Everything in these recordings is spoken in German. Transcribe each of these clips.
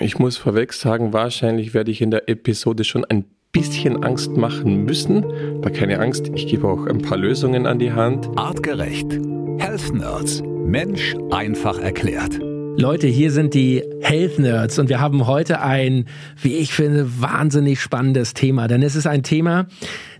Ich muss vorweg sagen, wahrscheinlich werde ich in der Episode schon ein bisschen Angst machen müssen. Aber keine Angst, ich gebe auch ein paar Lösungen an die Hand. Artgerecht. Health Nerds. Mensch einfach erklärt. Leute, hier sind die Health Nerds und wir haben heute ein, wie ich finde, wahnsinnig spannendes Thema. Denn es ist ein Thema,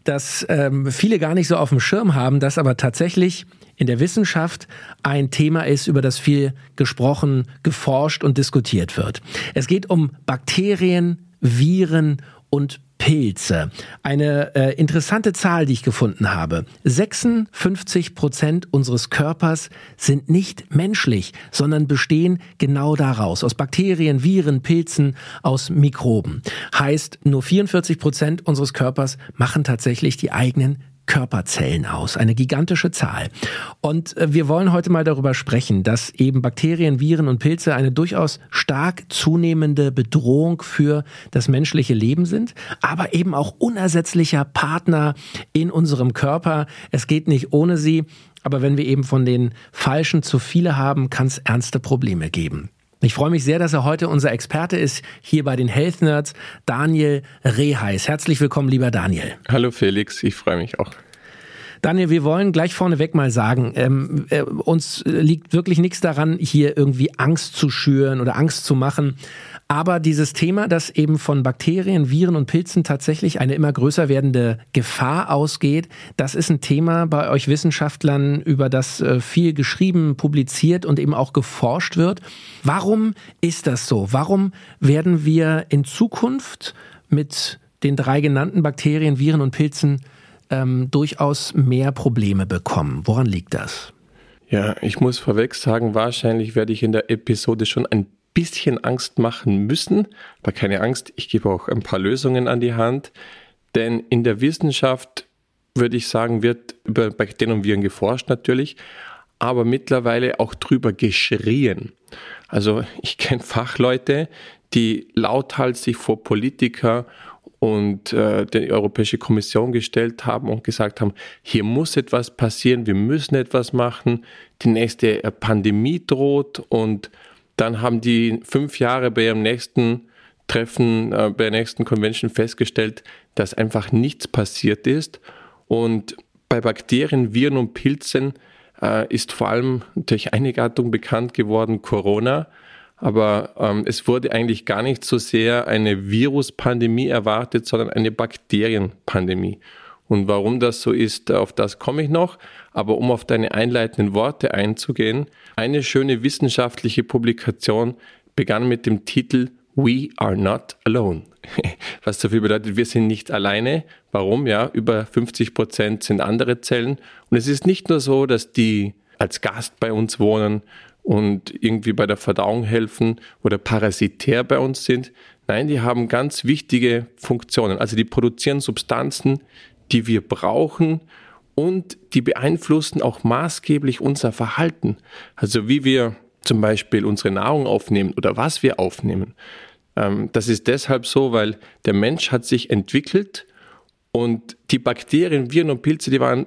das ähm, viele gar nicht so auf dem Schirm haben, das aber tatsächlich in der Wissenschaft ein Thema ist, über das viel gesprochen, geforscht und diskutiert wird. Es geht um Bakterien, Viren und Pilze. Eine äh, interessante Zahl, die ich gefunden habe. 56 Prozent unseres Körpers sind nicht menschlich, sondern bestehen genau daraus. Aus Bakterien, Viren, Pilzen, aus Mikroben. Heißt, nur 44 Prozent unseres Körpers machen tatsächlich die eigenen Körperzellen aus. Eine gigantische Zahl. Und äh, wir wollen heute mal darüber sprechen, dass eben Bakterien, Viren und Pilze eine durchaus stark zunehmende Bedrohung für das menschliche Leben sind, aber eben auch unersetzlicher Partner in unserem Körper. Es geht nicht ohne sie. Aber wenn wir eben von den Falschen zu viele haben, kann es ernste Probleme geben. Ich freue mich sehr, dass er heute unser Experte ist, hier bei den Health Nerds, Daniel Reheis. Herzlich willkommen, lieber Daniel. Hallo Felix, ich freue mich auch. Daniel, wir wollen gleich vorneweg mal sagen, ähm, äh, uns liegt wirklich nichts daran, hier irgendwie Angst zu schüren oder Angst zu machen. Aber dieses Thema, dass eben von Bakterien, Viren und Pilzen tatsächlich eine immer größer werdende Gefahr ausgeht, das ist ein Thema bei euch Wissenschaftlern, über das äh, viel geschrieben, publiziert und eben auch geforscht wird. Warum ist das so? Warum werden wir in Zukunft mit den drei genannten Bakterien, Viren und Pilzen ähm, durchaus mehr Probleme bekommen? Woran liegt das? Ja, ich muss vorweg sagen, wahrscheinlich werde ich in der Episode schon ein bisschen Angst machen müssen. Aber keine Angst, ich gebe auch ein paar Lösungen an die Hand. Denn in der Wissenschaft, würde ich sagen, wird über Bakterien geforscht natürlich, aber mittlerweile auch drüber geschrien. Also ich kenne Fachleute, die lauthals sich vor Politiker und äh, die Europäische Kommission gestellt haben und gesagt haben, hier muss etwas passieren, wir müssen etwas machen, die nächste Pandemie droht und dann haben die fünf Jahre bei ihrem nächsten Treffen, äh, bei der nächsten Convention festgestellt, dass einfach nichts passiert ist. Und bei Bakterien, Viren und Pilzen äh, ist vor allem durch eine Gattung bekannt geworden, Corona. Aber ähm, es wurde eigentlich gar nicht so sehr eine Viruspandemie erwartet, sondern eine Bakterienpandemie. Und warum das so ist, auf das komme ich noch. Aber um auf deine einleitenden Worte einzugehen, eine schöne wissenschaftliche Publikation begann mit dem Titel We are not alone. Was so viel bedeutet, wir sind nicht alleine. Warum? Ja, über 50 Prozent sind andere Zellen. Und es ist nicht nur so, dass die als Gast bei uns wohnen und irgendwie bei der Verdauung helfen oder parasitär bei uns sind. Nein, die haben ganz wichtige Funktionen. Also die produzieren Substanzen, die wir brauchen und die beeinflussen auch maßgeblich unser Verhalten. Also wie wir zum Beispiel unsere Nahrung aufnehmen oder was wir aufnehmen. Ähm, das ist deshalb so, weil der Mensch hat sich entwickelt und die Bakterien, Viren und Pilze, die waren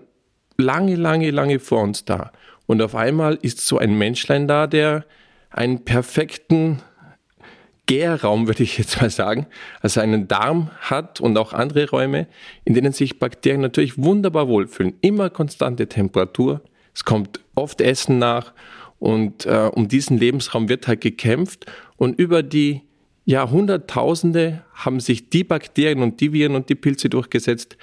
lange, lange, lange vor uns da. Und auf einmal ist so ein Menschlein da, der einen perfekten Gärraum, würde ich jetzt mal sagen, also einen Darm hat und auch andere Räume, in denen sich Bakterien natürlich wunderbar wohlfühlen. Immer konstante Temperatur, es kommt oft Essen nach. Und äh, um diesen Lebensraum wird halt gekämpft. Und über die Jahrhunderttausende haben sich die Bakterien und die Viren und die Pilze durchgesetzt,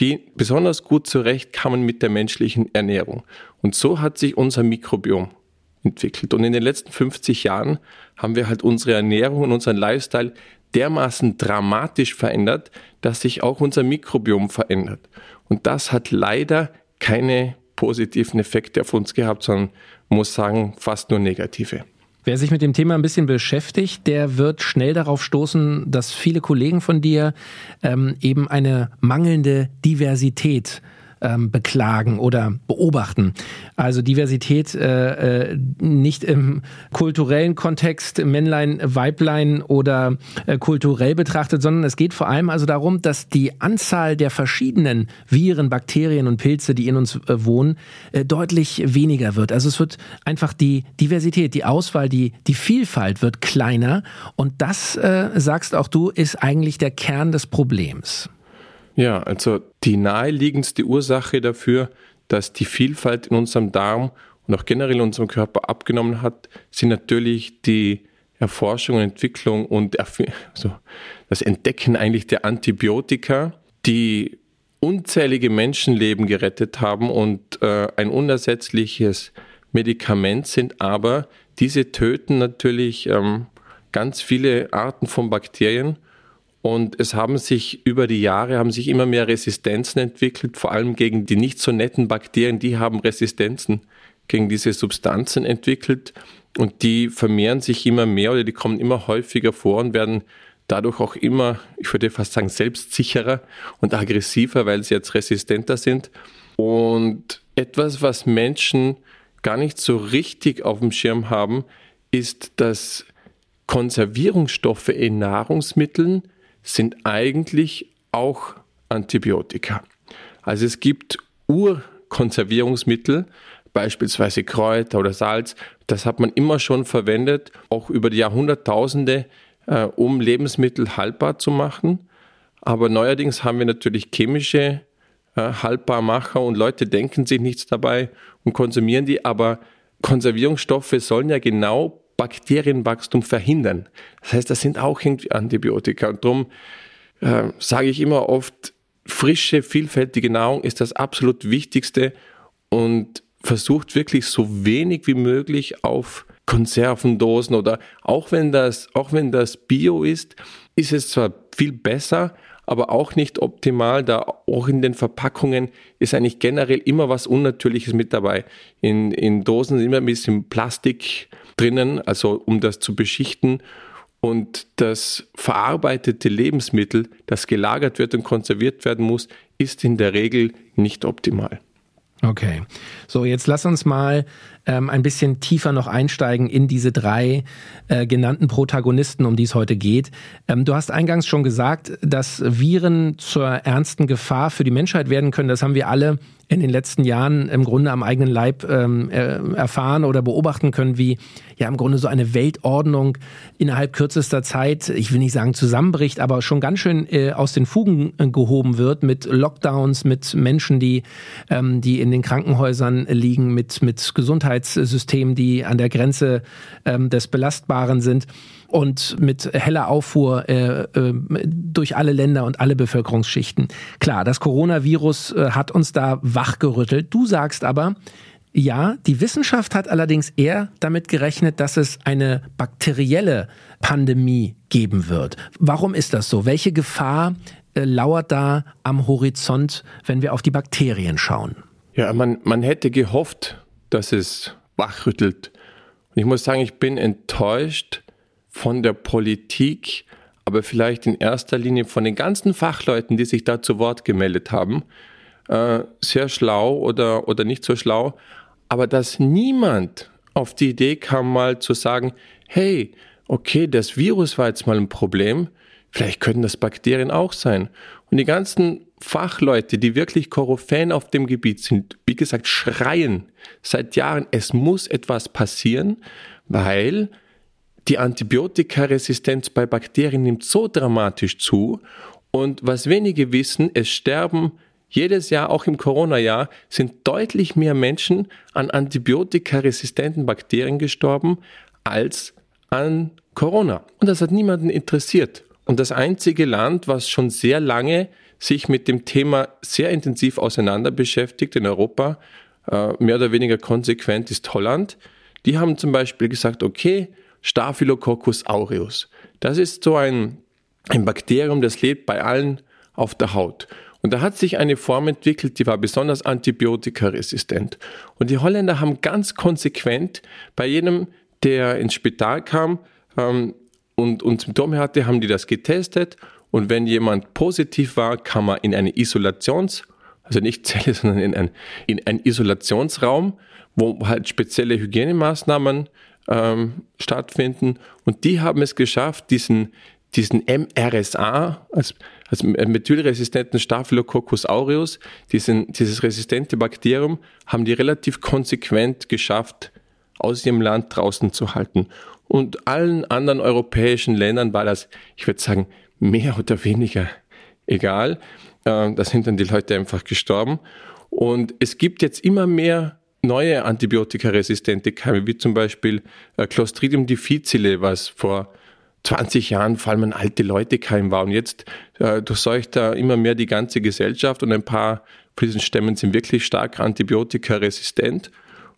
die besonders gut zurechtkamen mit der menschlichen Ernährung. Und so hat sich unser Mikrobiom entwickelt. Und in den letzten 50 Jahren haben wir halt unsere Ernährung und unseren Lifestyle dermaßen dramatisch verändert, dass sich auch unser Mikrobiom verändert. Und das hat leider keine positiven Effekte auf uns gehabt, sondern muss sagen, fast nur negative. Wer sich mit dem Thema ein bisschen beschäftigt, der wird schnell darauf stoßen, dass viele Kollegen von dir ähm, eben eine mangelnde Diversität ähm, beklagen oder beobachten. Also Diversität äh, äh, nicht im kulturellen Kontext Männlein, Weiblein oder äh, kulturell betrachtet, sondern es geht vor allem also darum, dass die Anzahl der verschiedenen Viren, Bakterien und Pilze, die in uns äh, wohnen, äh, deutlich weniger wird. Also es wird einfach die Diversität, die Auswahl, die, die Vielfalt wird kleiner und das, äh, sagst auch du, ist eigentlich der Kern des Problems. Ja, also die naheliegendste Ursache dafür, dass die Vielfalt in unserem Darm und auch generell in unserem Körper abgenommen hat, sind natürlich die Erforschung und Entwicklung und also das Entdecken eigentlich der Antibiotika, die unzählige Menschenleben gerettet haben und äh, ein unersetzliches Medikament sind, aber diese töten natürlich ähm, ganz viele Arten von Bakterien und es haben sich über die Jahre haben sich immer mehr Resistenzen entwickelt, vor allem gegen die nicht so netten Bakterien, die haben Resistenzen gegen diese Substanzen entwickelt und die vermehren sich immer mehr oder die kommen immer häufiger vor und werden dadurch auch immer, ich würde fast sagen, selbstsicherer und aggressiver, weil sie jetzt resistenter sind. Und etwas, was Menschen gar nicht so richtig auf dem Schirm haben, ist, dass Konservierungsstoffe in Nahrungsmitteln sind eigentlich auch Antibiotika. Also es gibt Urkonservierungsmittel, beispielsweise Kräuter oder Salz, das hat man immer schon verwendet, auch über die Jahrhunderttausende, äh, um Lebensmittel haltbar zu machen. Aber neuerdings haben wir natürlich chemische äh, Haltbarmacher und Leute denken sich nichts dabei und konsumieren die, aber Konservierungsstoffe sollen ja genau Bakterienwachstum verhindern. Das heißt, das sind auch irgendwie Antibiotika. Und darum äh, sage ich immer oft, frische, vielfältige Nahrung ist das absolut Wichtigste und versucht wirklich so wenig wie möglich auf Konservendosen oder auch wenn das, auch wenn das Bio ist, ist es zwar viel besser, aber auch nicht optimal, da auch in den Verpackungen ist eigentlich generell immer was Unnatürliches mit dabei. In, in Dosen ist immer ein bisschen Plastik drinnen, also um das zu beschichten. Und das verarbeitete Lebensmittel, das gelagert wird und konserviert werden muss, ist in der Regel nicht optimal. Okay, so jetzt lass uns mal ähm, ein bisschen tiefer noch einsteigen in diese drei äh, genannten Protagonisten, um die es heute geht. Ähm, du hast eingangs schon gesagt, dass Viren zur ernsten Gefahr für die Menschheit werden können. Das haben wir alle in den letzten Jahren im Grunde am eigenen Leib ähm, erfahren oder beobachten können, wie ja im Grunde so eine Weltordnung innerhalb kürzester Zeit, ich will nicht sagen zusammenbricht, aber schon ganz schön äh, aus den Fugen äh, gehoben wird mit Lockdowns, mit Menschen, die, ähm, die in den Krankenhäusern liegen, mit, mit Gesundheitssystemen, die an der Grenze ähm, des Belastbaren sind und mit heller Auffuhr äh, äh, durch alle Länder und alle Bevölkerungsschichten. Klar, das Coronavirus äh, hat uns da wachgerüttelt. Du sagst aber, ja, die Wissenschaft hat allerdings eher damit gerechnet, dass es eine bakterielle Pandemie geben wird. Warum ist das so? Welche Gefahr äh, lauert da am Horizont, wenn wir auf die Bakterien schauen? Ja, man, man hätte gehofft, dass es wachrüttelt. Und ich muss sagen, ich bin enttäuscht, von der Politik, aber vielleicht in erster Linie von den ganzen Fachleuten, die sich da zu Wort gemeldet haben, äh, sehr schlau oder, oder nicht so schlau, aber dass niemand auf die Idee kam, mal zu sagen, hey, okay, das Virus war jetzt mal ein Problem, vielleicht könnten das Bakterien auch sein. Und die ganzen Fachleute, die wirklich Koryphäen auf dem Gebiet sind, wie gesagt, schreien seit Jahren, es muss etwas passieren, weil die Antibiotikaresistenz bei Bakterien nimmt so dramatisch zu. Und was wenige wissen, es sterben jedes Jahr, auch im Corona-Jahr, sind deutlich mehr Menschen an antibiotikaresistenten Bakterien gestorben als an Corona. Und das hat niemanden interessiert. Und das einzige Land, was schon sehr lange sich mit dem Thema sehr intensiv auseinander beschäftigt in Europa, äh, mehr oder weniger konsequent, ist Holland. Die haben zum Beispiel gesagt, okay, Staphylococcus aureus. Das ist so ein, ein Bakterium, das lebt bei allen auf der Haut. Und da hat sich eine Form entwickelt, die war besonders antibiotikaresistent. Und die Holländer haben ganz konsequent bei jedem, der ins Spital kam ähm, und, und Symptome hatte, haben die das getestet. Und wenn jemand positiv war, kam er in eine Isolations- also nicht Zelle, sondern in ein, in ein Isolationsraum, wo halt spezielle Hygienemaßnahmen ähm, stattfinden. Und die haben es geschafft, diesen, diesen MRSA, als, als methylresistenten Staphylococcus aureus, diesen, dieses resistente Bakterium, haben die relativ konsequent geschafft, aus ihrem Land draußen zu halten. Und allen anderen europäischen Ländern war das, ich würde sagen, mehr oder weniger egal. Äh, da sind dann die Leute einfach gestorben. Und es gibt jetzt immer mehr neue antibiotikaresistente Keime, wie zum Beispiel äh, Clostridium difficile, was vor 20 Jahren vor allem ein alte Leute Keim war. Und jetzt äh, durchseucht da immer mehr die ganze Gesellschaft und ein paar von diesen Stämmen sind wirklich stark antibiotikaresistent.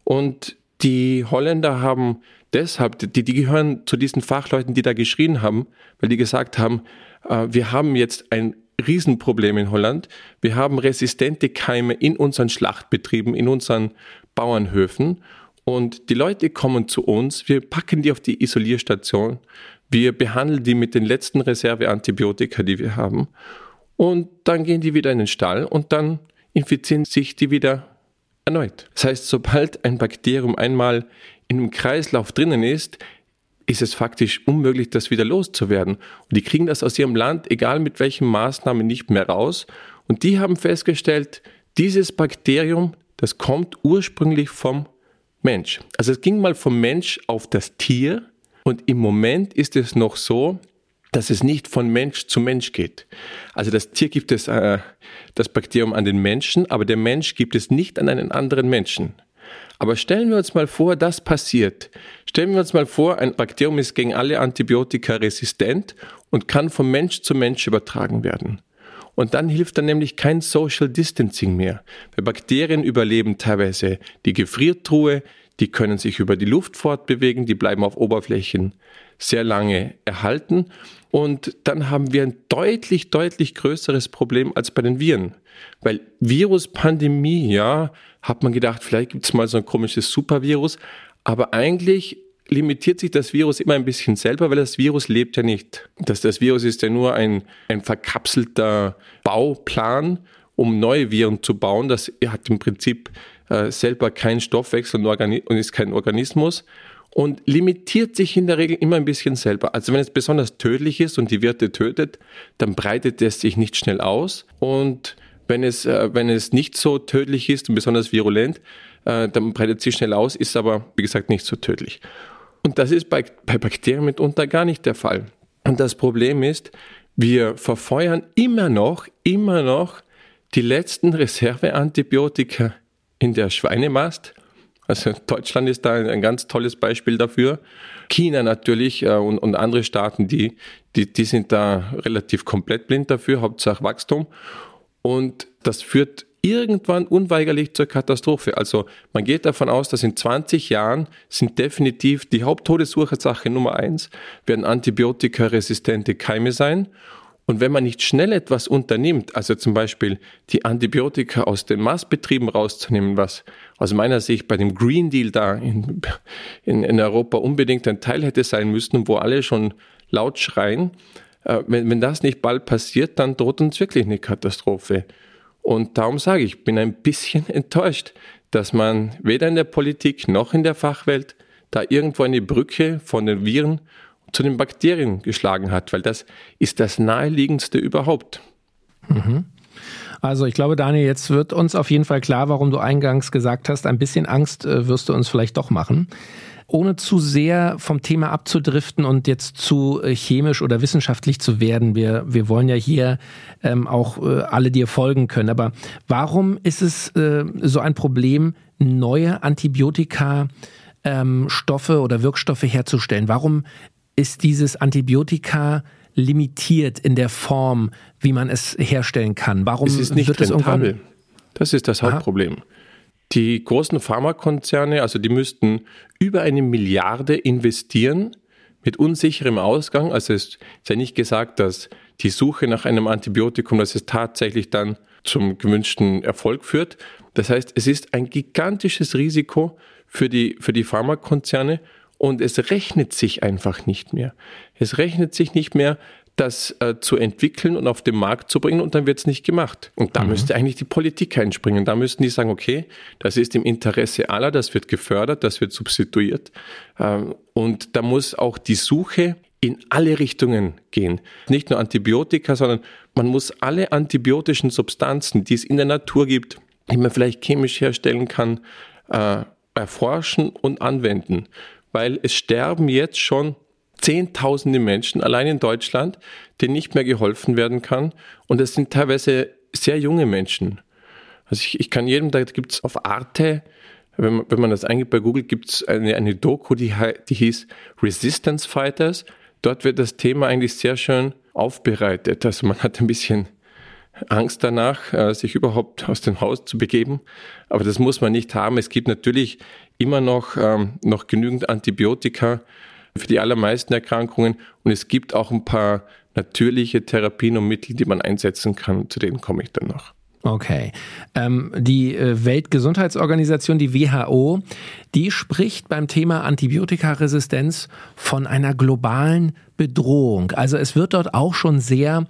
Und die Holländer haben deshalb, die, die gehören zu diesen Fachleuten, die da geschrien haben, weil die gesagt haben, wir haben jetzt ein Riesenproblem in Holland. Wir haben resistente Keime in unseren Schlachtbetrieben, in unseren Bauernhöfen. Und die Leute kommen zu uns, wir packen die auf die Isolierstation, wir behandeln die mit den letzten Reserveantibiotika, die wir haben. Und dann gehen die wieder in den Stall und dann infizieren sich die wieder erneut. Das heißt, sobald ein Bakterium einmal in einem Kreislauf drinnen ist, ist es faktisch unmöglich, das wieder loszuwerden. Und die kriegen das aus ihrem Land, egal mit welchen Maßnahmen, nicht mehr raus. Und die haben festgestellt, dieses Bakterium, das kommt ursprünglich vom Mensch. Also es ging mal vom Mensch auf das Tier und im Moment ist es noch so, dass es nicht von Mensch zu Mensch geht. Also das Tier gibt es äh, das Bakterium an den Menschen, aber der Mensch gibt es nicht an einen anderen Menschen. Aber stellen wir uns mal vor, das passiert. Stellen wir uns mal vor, ein Bakterium ist gegen alle Antibiotika resistent und kann vom Mensch zu Mensch übertragen werden. Und dann hilft dann nämlich kein Social Distancing mehr. Weil Bakterien überleben teilweise die Gefriertruhe, die können sich über die Luft fortbewegen, die bleiben auf Oberflächen sehr lange erhalten. Und dann haben wir ein deutlich, deutlich größeres Problem als bei den Viren. Weil Viruspandemie, ja, hat man gedacht, vielleicht gibt es mal so ein komisches Supervirus. Aber eigentlich limitiert sich das Virus immer ein bisschen selber, weil das Virus lebt ja nicht. Das, das Virus ist ja nur ein, ein verkapselter Bauplan, um neue Viren zu bauen. Das hat im Prinzip äh, selber keinen Stoffwechsel und ist kein Organismus und limitiert sich in der Regel immer ein bisschen selber. Also wenn es besonders tödlich ist und die Wirte tötet, dann breitet es sich nicht schnell aus und wenn es, äh, wenn es nicht so tödlich ist und besonders virulent, äh, dann breitet sich schnell aus, ist aber, wie gesagt, nicht so tödlich. Und das ist bei, bei Bakterien mitunter gar nicht der Fall. Und das Problem ist, wir verfeuern immer noch, immer noch die letzten Reserveantibiotika in der Schweinemast. Also Deutschland ist da ein, ganz tolles Beispiel dafür. China natürlich äh, und, und andere Staaten, die, die, die sind da relativ komplett blind dafür, Hauptsache Wachstum. Und das führt irgendwann unweigerlich zur Katastrophe. Also man geht davon aus, dass in 20 Jahren sind definitiv die Haupttodesursache Nummer eins, werden antibiotikaresistente Keime sein. Und wenn man nicht schnell etwas unternimmt, also zum Beispiel die Antibiotika aus den Maßbetrieben rauszunehmen, was aus meiner Sicht bei dem Green Deal da in, in, in Europa unbedingt ein Teil hätte sein müssen, wo alle schon laut schreien, äh, wenn, wenn das nicht bald passiert, dann droht uns wirklich eine Katastrophe. Und darum sage ich bin ein bisschen enttäuscht, dass man weder in der Politik noch in der Fachwelt da irgendwo eine Brücke von den Viren zu den Bakterien geschlagen hat, weil das ist das naheliegendste überhaupt. Mhm. Also ich glaube, Daniel, jetzt wird uns auf jeden Fall klar, warum du eingangs gesagt hast, ein bisschen Angst äh, wirst du uns vielleicht doch machen ohne zu sehr vom Thema abzudriften und jetzt zu äh, chemisch oder wissenschaftlich zu werden. Wir, wir wollen ja hier ähm, auch äh, alle dir folgen können. Aber warum ist es äh, so ein Problem, neue Antibiotika ähm, Stoffe oder Wirkstoffe herzustellen? Warum ist dieses Antibiotika limitiert in der Form, wie man es herstellen kann? Warum es ist nicht wird rentabel. Es das ist das Hauptproblem. Aha. Die großen Pharmakonzerne, also die müssten über eine Milliarde investieren mit unsicherem Ausgang. Also es ist ja nicht gesagt, dass die Suche nach einem Antibiotikum, dass es tatsächlich dann zum gewünschten Erfolg führt. Das heißt, es ist ein gigantisches Risiko für die, für die Pharmakonzerne und es rechnet sich einfach nicht mehr. Es rechnet sich nicht mehr, das äh, zu entwickeln und auf den Markt zu bringen und dann wird es nicht gemacht. Und da mhm. müsste eigentlich die Politik einspringen. Da müssten die sagen, okay, das ist im Interesse aller, das wird gefördert, das wird substituiert. Ähm, und da muss auch die Suche in alle Richtungen gehen. Nicht nur Antibiotika, sondern man muss alle antibiotischen Substanzen, die es in der Natur gibt, die man vielleicht chemisch herstellen kann, äh, erforschen und anwenden. Weil es sterben jetzt schon Zehntausende Menschen allein in Deutschland, denen nicht mehr geholfen werden kann. Und es sind teilweise sehr junge Menschen. Also ich, ich kann jedem, da gibt es auf Arte, wenn man, wenn man das eingibt bei Google, gibt es eine, eine Doku, die, die hieß Resistance Fighters. Dort wird das Thema eigentlich sehr schön aufbereitet. Also man hat ein bisschen Angst danach, äh, sich überhaupt aus dem Haus zu begeben. Aber das muss man nicht haben. Es gibt natürlich immer noch, ähm, noch genügend Antibiotika für die allermeisten Erkrankungen und es gibt auch ein paar natürliche Therapien und Mittel, die man einsetzen kann. Zu denen komme ich dann noch. Okay. Ähm, die äh, Weltgesundheitsorganisation, die WHO, die spricht beim Thema Antibiotikaresistenz von einer globalen Bedrohung. Also es wird dort auch schon sehr,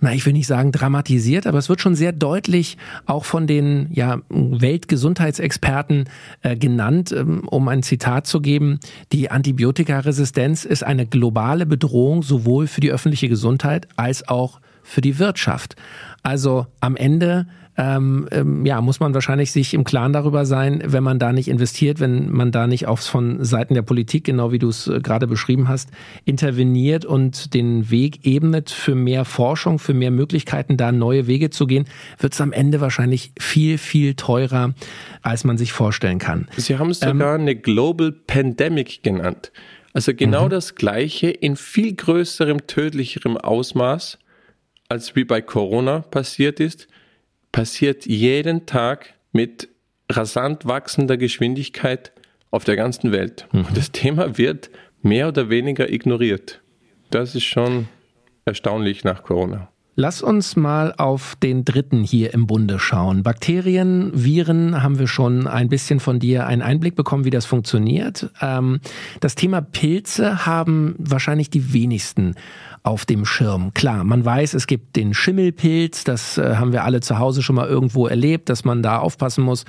na, ich will nicht sagen dramatisiert, aber es wird schon sehr deutlich auch von den ja, Weltgesundheitsexperten äh, genannt, ähm, um ein Zitat zu geben. Die Antibiotikaresistenz ist eine globale Bedrohung sowohl für die öffentliche Gesundheit als auch für die Wirtschaft. Also am Ende ähm, ähm, ja, muss man wahrscheinlich sich im Klaren darüber sein, wenn man da nicht investiert, wenn man da nicht auch von Seiten der Politik, genau wie du es äh, gerade beschrieben hast, interveniert und den Weg ebnet für mehr Forschung, für mehr Möglichkeiten, da neue Wege zu gehen, wird es am Ende wahrscheinlich viel, viel teurer, als man sich vorstellen kann. Sie haben es sogar ähm, eine Global Pandemic genannt. Also genau mhm. das Gleiche in viel größerem, tödlicherem Ausmaß, als wie bei Corona passiert ist passiert jeden Tag mit rasant wachsender Geschwindigkeit auf der ganzen Welt. Mhm. Und das Thema wird mehr oder weniger ignoriert. Das ist schon erstaunlich nach Corona. Lass uns mal auf den dritten hier im Bunde schauen. Bakterien, Viren haben wir schon ein bisschen von dir einen Einblick bekommen, wie das funktioniert. Ähm, das Thema Pilze haben wahrscheinlich die wenigsten auf dem Schirm. Klar, man weiß, es gibt den Schimmelpilz, das äh, haben wir alle zu Hause schon mal irgendwo erlebt, dass man da aufpassen muss.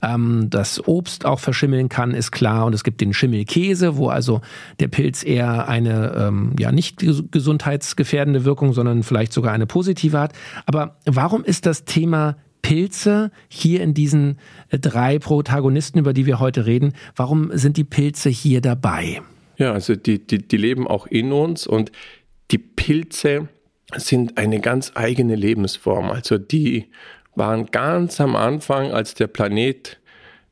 Ähm, dass Obst auch verschimmeln kann, ist klar. Und es gibt den Schimmelkäse, wo also der Pilz eher eine ähm, ja nicht gesundheitsgefährdende Wirkung, sondern vielleicht sogar eine positive hat. Aber warum ist das Thema Pilze hier in diesen äh, drei Protagonisten, über die wir heute reden, warum sind die Pilze hier dabei? Ja, also die, die, die leben auch in uns und die Pilze sind eine ganz eigene Lebensform. Also die waren ganz am Anfang, als der Planet,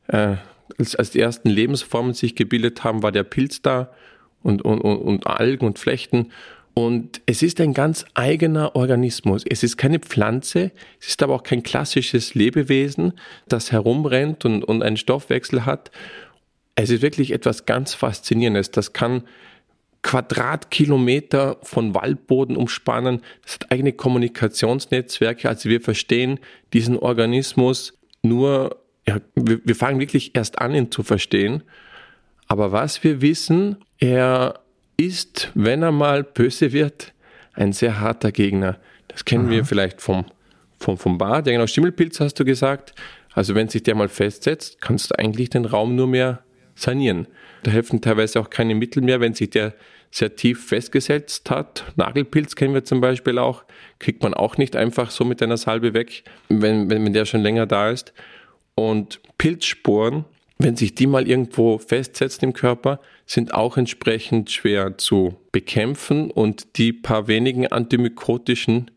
äh, als, als die ersten Lebensformen sich gebildet haben, war der Pilz da und, und, und Algen und Flechten. Und es ist ein ganz eigener Organismus. Es ist keine Pflanze, es ist aber auch kein klassisches Lebewesen, das herumrennt und, und einen Stoffwechsel hat. Es ist wirklich etwas ganz Faszinierendes. Das kann Quadratkilometer von Waldboden umspannen. Das hat eigene Kommunikationsnetzwerke. Also wir verstehen diesen Organismus nur, ja, wir, wir fangen wirklich erst an, ihn zu verstehen. Aber was wir wissen, er ist, wenn er mal böse wird, ein sehr harter Gegner. Das kennen Aha. wir vielleicht vom, vom, vom Bad. Ja, genau, Schimmelpilz hast du gesagt. Also wenn sich der mal festsetzt, kannst du eigentlich den Raum nur mehr sanieren. Da helfen teilweise auch keine Mittel mehr, wenn sich der sehr tief festgesetzt hat. Nagelpilz kennen wir zum Beispiel auch, kriegt man auch nicht einfach so mit einer Salbe weg, wenn, wenn, wenn der schon länger da ist. Und Pilzsporen, wenn sich die mal irgendwo festsetzen im Körper, sind auch entsprechend schwer zu bekämpfen und die paar wenigen antimykotischen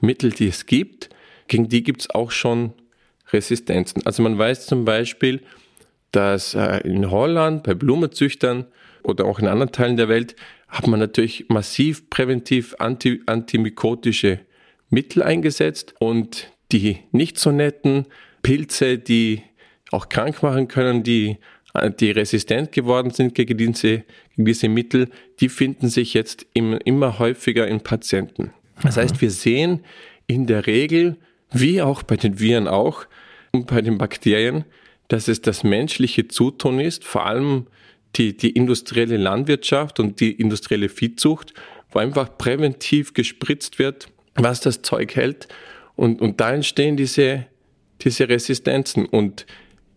Mittel, die es gibt, gegen die gibt es auch schon Resistenzen. Also man weiß zum Beispiel, dass äh, in Holland bei Blumenzüchtern oder auch in anderen Teilen der Welt hat man natürlich massiv präventiv anti, antimykotische Mittel eingesetzt und die nicht so netten Pilze, die auch krank machen können, die, die resistent geworden sind gegen diese, gegen diese Mittel, die finden sich jetzt immer häufiger in Patienten. Das heißt, wir sehen in der Regel, wie auch bei den Viren auch und bei den Bakterien, dass es das menschliche Zutun ist, vor allem die, die industrielle Landwirtschaft und die industrielle Viehzucht, wo einfach präventiv gespritzt wird, was das Zeug hält. Und, und da entstehen diese, diese Resistenzen. Und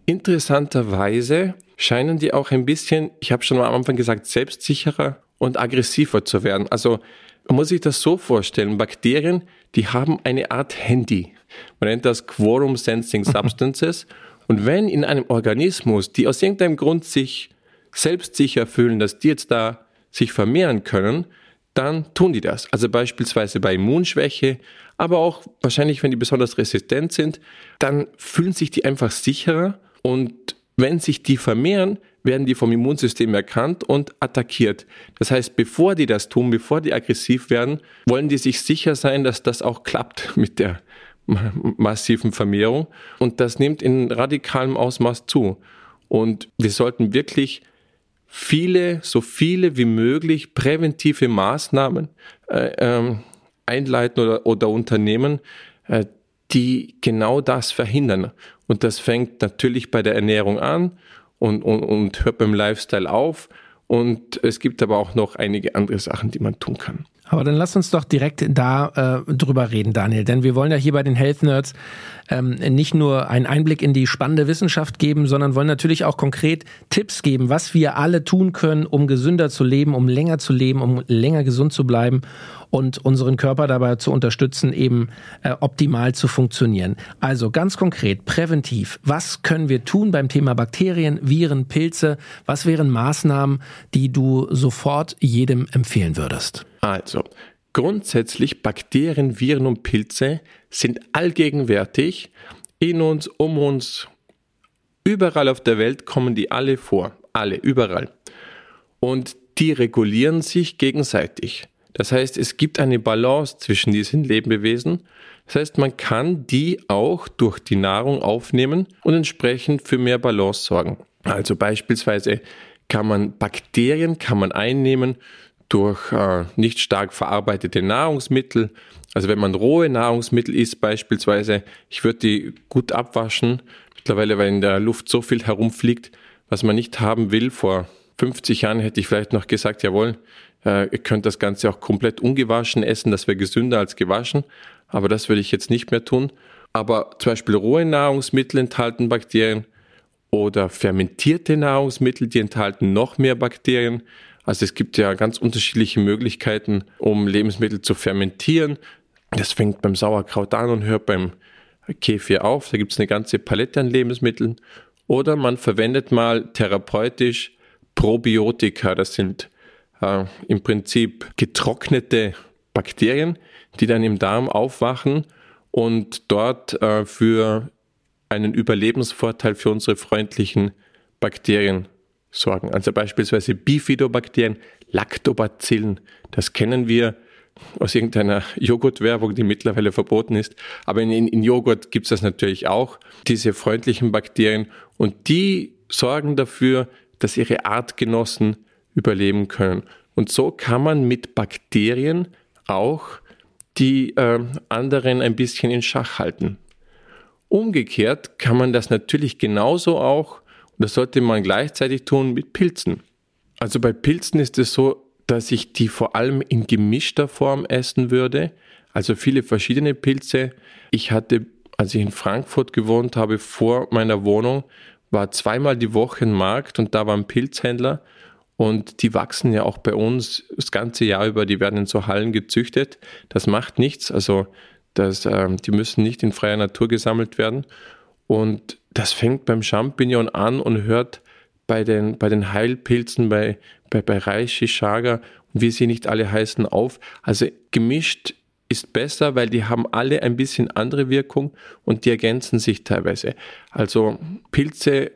interessanterweise scheinen die auch ein bisschen, ich habe schon am Anfang gesagt, selbstsicherer und aggressiver zu werden. Also man muss sich das so vorstellen, Bakterien, die haben eine Art Handy. Man nennt das Quorum Sensing Substances. Und wenn in einem Organismus, die aus irgendeinem Grund sich selbstsicher fühlen, dass die jetzt da sich vermehren können, dann tun die das. Also beispielsweise bei Immunschwäche, aber auch wahrscheinlich, wenn die besonders resistent sind, dann fühlen sich die einfach sicherer und wenn sich die vermehren, werden die vom Immunsystem erkannt und attackiert. Das heißt, bevor die das tun, bevor die aggressiv werden, wollen die sich sicher sein, dass das auch klappt mit der massiven Vermehrung. Und das nimmt in radikalem Ausmaß zu. Und wir sollten wirklich viele, so viele wie möglich präventive Maßnahmen äh, ähm, einleiten oder, oder unternehmen, äh, die genau das verhindern. Und das fängt natürlich bei der Ernährung an und, und, und hört beim Lifestyle auf. Und es gibt aber auch noch einige andere Sachen, die man tun kann. Aber dann lass uns doch direkt da äh, drüber reden, Daniel. Denn wir wollen ja hier bei den Health Nerds ähm, nicht nur einen Einblick in die spannende Wissenschaft geben, sondern wollen natürlich auch konkret Tipps geben, was wir alle tun können, um gesünder zu leben, um länger zu leben, um länger gesund zu bleiben und unseren Körper dabei zu unterstützen, eben äh, optimal zu funktionieren. Also ganz konkret, präventiv, was können wir tun beim Thema Bakterien, Viren, Pilze? Was wären Maßnahmen, die du sofort jedem empfehlen würdest? Also, grundsätzlich Bakterien, Viren und Pilze sind allgegenwärtig in uns, um uns. Überall auf der Welt kommen die alle vor. Alle, überall. Und die regulieren sich gegenseitig. Das heißt, es gibt eine Balance zwischen diesen Lebewesen. Das heißt, man kann die auch durch die Nahrung aufnehmen und entsprechend für mehr Balance sorgen. Also beispielsweise kann man Bakterien kann man einnehmen durch äh, nicht stark verarbeitete Nahrungsmittel. Also wenn man rohe Nahrungsmittel isst beispielsweise, ich würde die gut abwaschen. Mittlerweile, weil in der Luft so viel herumfliegt, was man nicht haben will. Vor 50 Jahren hätte ich vielleicht noch gesagt, jawohl, äh, ihr könnt das Ganze auch komplett ungewaschen essen, das wäre gesünder als gewaschen, aber das würde ich jetzt nicht mehr tun. Aber zum Beispiel rohe Nahrungsmittel enthalten Bakterien oder fermentierte Nahrungsmittel, die enthalten noch mehr Bakterien. Also es gibt ja ganz unterschiedliche Möglichkeiten, um Lebensmittel zu fermentieren. Das fängt beim Sauerkraut an und hört beim Kefir auf. Da gibt es eine ganze Palette an Lebensmitteln. Oder man verwendet mal therapeutisch Probiotika. Das sind äh, im Prinzip getrocknete Bakterien, die dann im Darm aufwachen und dort äh, für einen Überlebensvorteil für unsere freundlichen Bakterien sorgen. Also beispielsweise Bifidobakterien, Lactobacillen, das kennen wir aus irgendeiner Joghurtwerbung, die mittlerweile verboten ist. Aber in, in Joghurt gibt es das natürlich auch, diese freundlichen Bakterien. Und die sorgen dafür, dass ihre Artgenossen überleben können. Und so kann man mit Bakterien auch die äh, anderen ein bisschen in Schach halten. Umgekehrt kann man das natürlich genauso auch, das sollte man gleichzeitig tun, mit Pilzen. Also bei Pilzen ist es so, dass ich die vor allem in gemischter Form essen würde. Also viele verschiedene Pilze. Ich hatte, als ich in Frankfurt gewohnt habe, vor meiner Wohnung, war zweimal die Woche ein Markt und da war ein Pilzhändler und die wachsen ja auch bei uns das ganze Jahr über, die werden in so Hallen gezüchtet. Das macht nichts, also das, äh, die müssen nicht in freier Natur gesammelt werden. Und das fängt beim Champignon an und hört bei den, bei den Heilpilzen, bei, bei, bei Reishi, Chaga und wie sie nicht alle heißen auf. Also gemischt ist besser, weil die haben alle ein bisschen andere Wirkung und die ergänzen sich teilweise. Also Pilze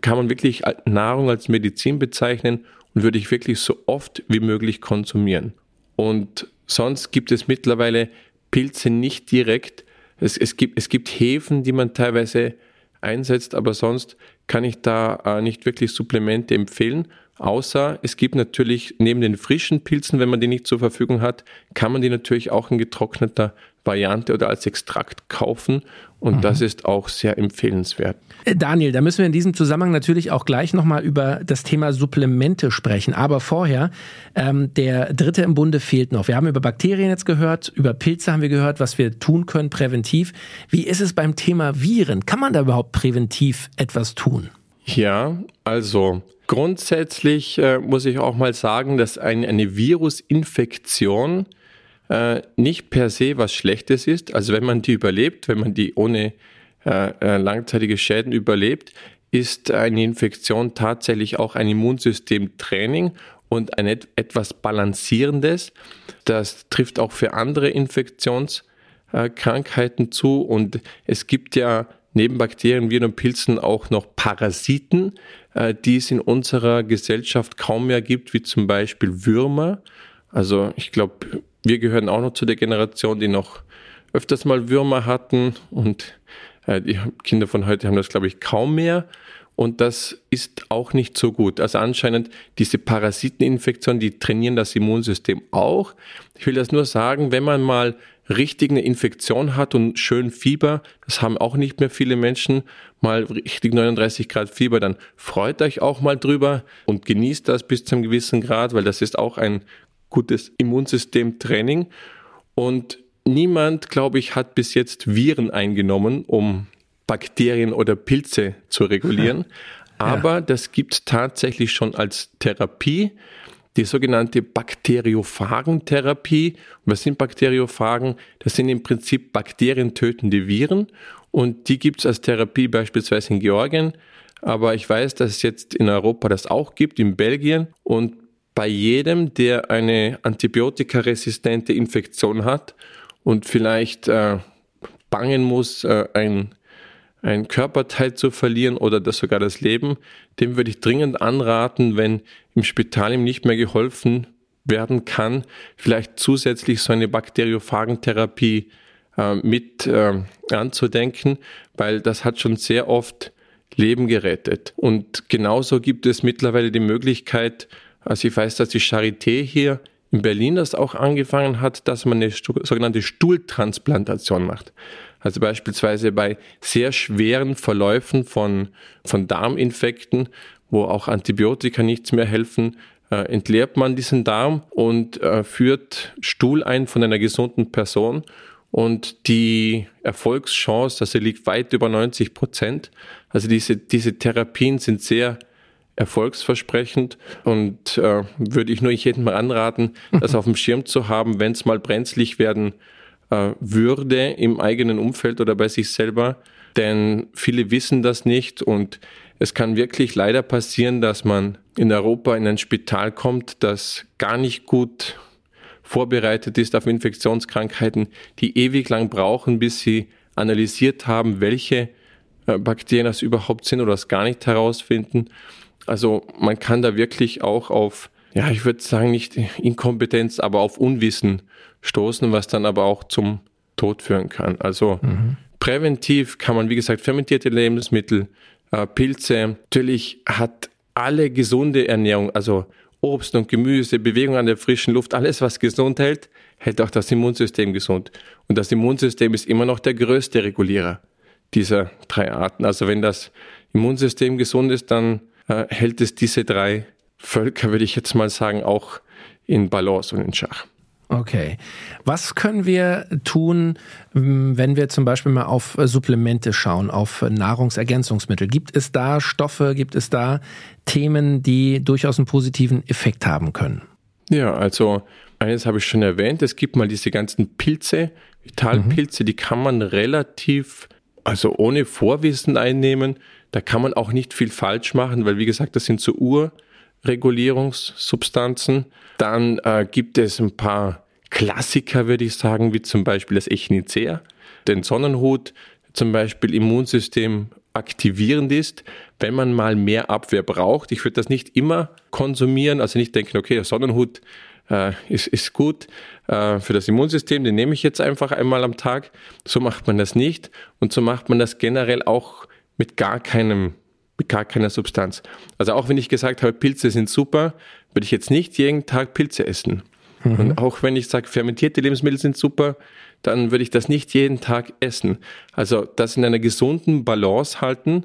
kann man wirklich als Nahrung als Medizin bezeichnen und würde ich wirklich so oft wie möglich konsumieren. Und sonst gibt es mittlerweile Pilze nicht direkt. Es, es, gibt, es gibt Hefen, die man teilweise einsetzt, aber sonst kann ich da äh, nicht wirklich Supplemente empfehlen. Außer es gibt natürlich neben den frischen Pilzen, wenn man die nicht zur Verfügung hat, kann man die natürlich auch in getrockneter Variante oder als Extrakt kaufen. Und mhm. das ist auch sehr empfehlenswert. Äh, Daniel, da müssen wir in diesem Zusammenhang natürlich auch gleich nochmal über das Thema Supplemente sprechen. Aber vorher, ähm, der dritte im Bunde fehlt noch. Wir haben über Bakterien jetzt gehört, über Pilze haben wir gehört, was wir tun können präventiv. Wie ist es beim Thema Viren? Kann man da überhaupt präventiv etwas tun? Ja, also grundsätzlich äh, muss ich auch mal sagen, dass ein, eine Virusinfektion äh, nicht per se was Schlechtes ist. Also wenn man die überlebt, wenn man die ohne äh, äh langzeitige Schäden überlebt, ist eine Infektion tatsächlich auch ein Immunsystemtraining und ein etwas Balancierendes. Das trifft auch für andere Infektionskrankheiten zu und es gibt ja neben Bakterien, Viren und Pilzen auch noch Parasiten, äh, die es in unserer Gesellschaft kaum mehr gibt, wie zum Beispiel Würmer. Also ich glaube, wir gehören auch noch zu der Generation, die noch öfters mal Würmer hatten und äh, die Kinder von heute haben das, glaube ich, kaum mehr. Und das ist auch nicht so gut. Also anscheinend diese Parasiteninfektionen, die trainieren das Immunsystem auch. Ich will das nur sagen, wenn man mal richtig eine Infektion hat und schön Fieber, das haben auch nicht mehr viele Menschen, mal richtig 39 Grad Fieber, dann freut euch auch mal drüber und genießt das bis zu einem gewissen Grad, weil das ist auch ein gutes Immunsystemtraining. Und niemand, glaube ich, hat bis jetzt Viren eingenommen, um Bakterien oder Pilze zu regulieren. Aber ja. das gibt tatsächlich schon als Therapie die sogenannte Bakteriophagentherapie. Was sind Bakteriophagen? Das sind im Prinzip bakterientötende Viren und die gibt es als Therapie beispielsweise in Georgien. Aber ich weiß, dass es jetzt in Europa das auch gibt, in Belgien. Und bei jedem, der eine antibiotikaresistente Infektion hat und vielleicht äh, bangen muss, äh, ein ein Körperteil zu verlieren oder das sogar das Leben, dem würde ich dringend anraten, wenn im Spital ihm nicht mehr geholfen werden kann, vielleicht zusätzlich so eine Bakteriophagentherapie äh, mit äh, anzudenken, weil das hat schon sehr oft Leben gerettet. Und genauso gibt es mittlerweile die Möglichkeit, also ich weiß, dass die Charité hier in Berlin das auch angefangen hat, dass man eine sogenannte Stuhltransplantation macht. Also beispielsweise bei sehr schweren Verläufen von, von Darminfekten, wo auch Antibiotika nichts mehr helfen, äh, entleert man diesen Darm und äh, führt Stuhl ein von einer gesunden Person. Und die Erfolgschance, also liegt weit über 90 Prozent. Also diese, diese Therapien sind sehr erfolgsversprechend und äh, würde ich nur jedem mal anraten, das auf dem Schirm zu haben, wenn es mal brenzlig werden äh, würde im eigenen Umfeld oder bei sich selber. Denn viele wissen das nicht und es kann wirklich leider passieren, dass man in Europa in ein Spital kommt, das gar nicht gut vorbereitet ist auf Infektionskrankheiten, die ewig lang brauchen, bis sie analysiert haben, welche äh, Bakterien das überhaupt sind oder das gar nicht herausfinden. Also man kann da wirklich auch auf, ja, ich würde sagen, nicht Inkompetenz, aber auf Unwissen stoßen, was dann aber auch zum Tod führen kann. Also mhm. präventiv kann man, wie gesagt, fermentierte Lebensmittel, äh, Pilze, natürlich hat alle gesunde Ernährung, also Obst und Gemüse, Bewegung an der frischen Luft, alles, was gesund hält, hält auch das Immunsystem gesund. Und das Immunsystem ist immer noch der größte Regulierer dieser drei Arten. Also wenn das Immunsystem gesund ist, dann äh, hält es diese drei Völker, würde ich jetzt mal sagen, auch in Balance und in Schach. Okay. Was können wir tun, wenn wir zum Beispiel mal auf Supplemente schauen, auf Nahrungsergänzungsmittel? Gibt es da Stoffe, gibt es da Themen, die durchaus einen positiven Effekt haben können? Ja, also eines habe ich schon erwähnt. Es gibt mal diese ganzen Pilze, Vitalpilze, mhm. die kann man relativ, also ohne Vorwissen einnehmen. Da kann man auch nicht viel falsch machen, weil wie gesagt, das sind so Urregulierungssubstanzen. Dann äh, gibt es ein paar Klassiker, würde ich sagen, wie zum Beispiel das Echinacea, den Sonnenhut, zum Beispiel Immunsystem aktivierend ist, wenn man mal mehr Abwehr braucht. Ich würde das nicht immer konsumieren, also nicht denken, okay, der Sonnenhut äh, ist, ist gut äh, für das Immunsystem, den nehme ich jetzt einfach einmal am Tag. So macht man das nicht und so macht man das generell auch mit gar keinem mit gar keiner Substanz. Also auch wenn ich gesagt habe, Pilze sind super, würde ich jetzt nicht jeden Tag Pilze essen. Mhm. Und auch wenn ich sage, fermentierte Lebensmittel sind super, dann würde ich das nicht jeden Tag essen. Also das in einer gesunden Balance halten,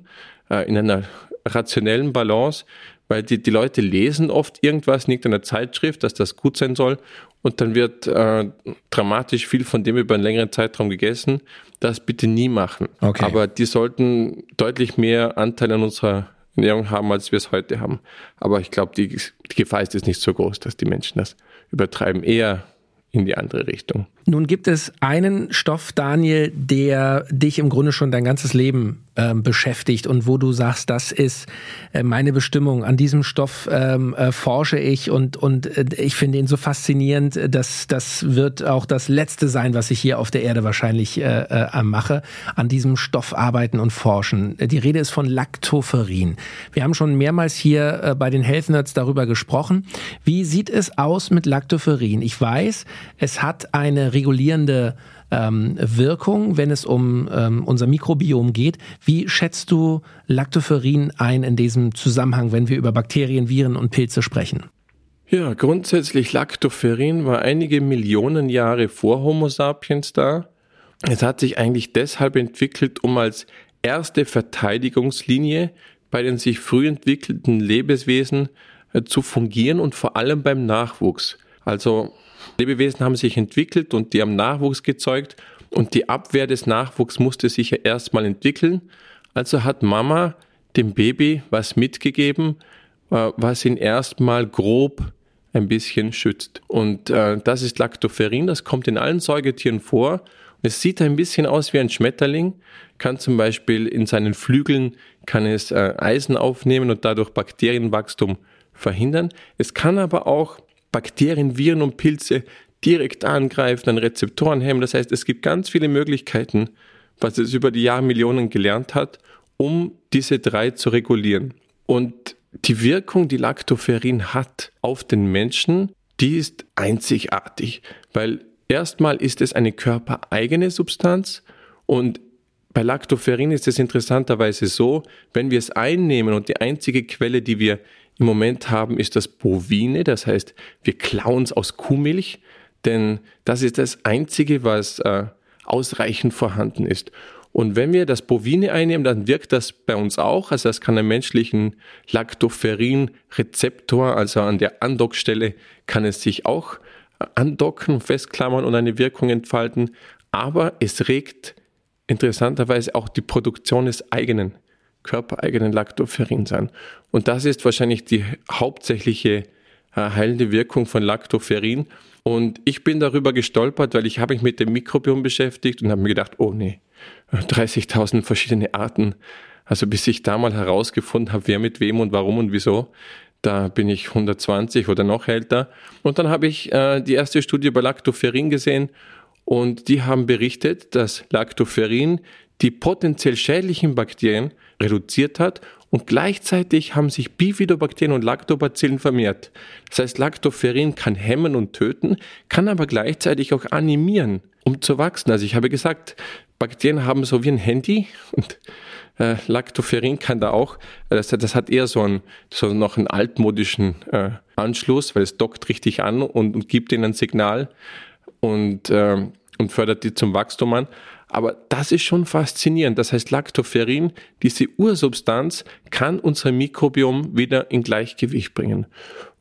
äh, in einer rationellen Balance, weil die, die Leute lesen oft irgendwas in irgendeiner Zeitschrift, dass das gut sein soll und dann wird äh, dramatisch viel von dem über einen längeren Zeitraum gegessen. Das bitte nie machen. Okay. Aber die sollten deutlich mehr Anteil an unserer Ernährung haben, als wir es heute haben. Aber ich glaube, die, die Gefahr ist jetzt nicht so groß, dass die Menschen das übertreiben. Eher in die andere Richtung. Nun gibt es einen Stoff, Daniel, der dich im Grunde schon dein ganzes Leben ähm, beschäftigt und wo du sagst, das ist äh, meine Bestimmung. An diesem Stoff ähm, äh, forsche ich und, und äh, ich finde ihn so faszinierend, dass das wird auch das Letzte sein, was ich hier auf der Erde wahrscheinlich äh, äh, mache. An diesem Stoff arbeiten und forschen. Die Rede ist von Lactoferin. Wir haben schon mehrmals hier äh, bei den Health Nerds darüber gesprochen. Wie sieht es aus mit Lactoferin? Ich weiß, es hat eine regulierende ähm, Wirkung, wenn es um ähm, unser Mikrobiom geht. Wie schätzt du Lactoferrin ein in diesem Zusammenhang, wenn wir über Bakterien, Viren und Pilze sprechen? Ja, grundsätzlich Lactoferrin war einige Millionen Jahre vor Homo sapiens da. Es hat sich eigentlich deshalb entwickelt, um als erste Verteidigungslinie bei den sich früh entwickelten Lebewesen äh, zu fungieren und vor allem beim Nachwuchs. Also Lebewesen haben sich entwickelt und die haben Nachwuchs gezeugt und die Abwehr des Nachwuchs musste sich ja erstmal entwickeln. Also hat Mama dem Baby was mitgegeben, äh, was ihn erstmal grob ein bisschen schützt. Und äh, das ist Lactoferrin, das kommt in allen Säugetieren vor. Es sieht ein bisschen aus wie ein Schmetterling, kann zum Beispiel in seinen Flügeln kann es äh, Eisen aufnehmen und dadurch Bakterienwachstum verhindern. Es kann aber auch Bakterien, Viren und Pilze direkt angreifen, an Rezeptoren hemmen. Das heißt, es gibt ganz viele Möglichkeiten, was es über die Jahrmillionen gelernt hat, um diese drei zu regulieren. Und die Wirkung, die Lactoferrin hat auf den Menschen, die ist einzigartig, weil erstmal ist es eine körpereigene Substanz und bei Lactoferrin ist es interessanterweise so, wenn wir es einnehmen und die einzige Quelle, die wir im Moment haben, ist das Bovine, das heißt, wir klauen es aus Kuhmilch, denn das ist das Einzige, was äh, ausreichend vorhanden ist. Und wenn wir das Bovine einnehmen, dann wirkt das bei uns auch. Also das kann einen menschlichen Lactoferrin-Rezeptor, also an der Andockstelle, kann es sich auch äh, andocken, festklammern und eine Wirkung entfalten. Aber es regt interessanterweise auch die Produktion des eigenen körpereigenen Lactoferrin sein. Und das ist wahrscheinlich die hauptsächliche äh, heilende Wirkung von Lactoferrin. Und ich bin darüber gestolpert, weil ich habe mich mit dem Mikrobiom beschäftigt und habe mir gedacht, oh nee, 30.000 verschiedene Arten. Also bis ich da mal herausgefunden habe, wer mit wem und warum und wieso, da bin ich 120 oder noch älter. Und dann habe ich äh, die erste Studie über Lactoferrin gesehen und die haben berichtet, dass Lactoferrin die potenziell schädlichen Bakterien reduziert hat und gleichzeitig haben sich Bifidobakterien und Lactobacillen vermehrt. Das heißt, Lactoferrin kann hemmen und töten, kann aber gleichzeitig auch animieren, um zu wachsen. Also ich habe gesagt, Bakterien haben so wie ein Handy und äh, Lactoferrin kann da auch, äh, das, das hat eher so, einen, so noch einen altmodischen äh, Anschluss, weil es dockt richtig an und, und gibt ihnen ein Signal und, äh, und fördert die zum Wachstum an. Aber das ist schon faszinierend. Das heißt, Lactoferrin, diese Ursubstanz, kann unser Mikrobiom wieder in Gleichgewicht bringen.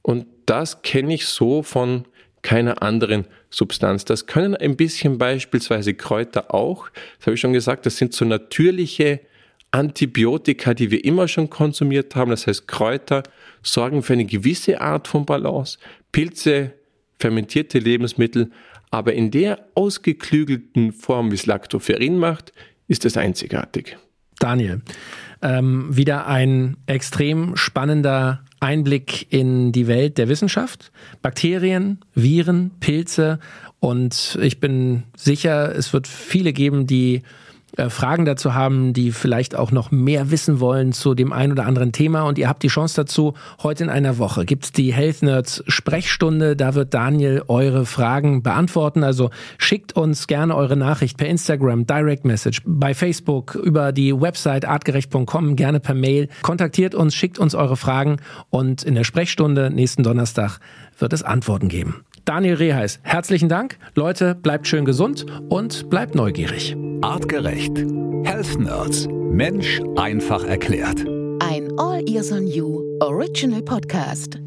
Und das kenne ich so von keiner anderen Substanz. Das können ein bisschen beispielsweise Kräuter auch. Das habe ich schon gesagt, das sind so natürliche Antibiotika, die wir immer schon konsumiert haben. Das heißt, Kräuter sorgen für eine gewisse Art von Balance. Pilze, fermentierte Lebensmittel aber in der ausgeklügelten Form, wie es Lactoferrin macht, ist es einzigartig. Daniel, ähm, wieder ein extrem spannender Einblick in die Welt der Wissenschaft. Bakterien, Viren, Pilze und ich bin sicher, es wird viele geben, die Fragen dazu haben, die vielleicht auch noch mehr wissen wollen zu dem ein oder anderen Thema. Und ihr habt die Chance dazu, heute in einer Woche. Gibt es die Health Nerds Sprechstunde, da wird Daniel eure Fragen beantworten, also schickt uns gerne eure Nachricht per Instagram, Direct Message, bei Facebook, über die Website artgerecht.com, gerne per Mail, kontaktiert uns, schickt uns eure Fragen. Und in der Sprechstunde nächsten Donnerstag wird es Antworten geben. Daniel Reheis, herzlichen Dank. Leute, bleibt schön gesund und bleibt neugierig. Artgerecht. Health Nerds. Mensch einfach erklärt. Ein All Ears on You Original Podcast.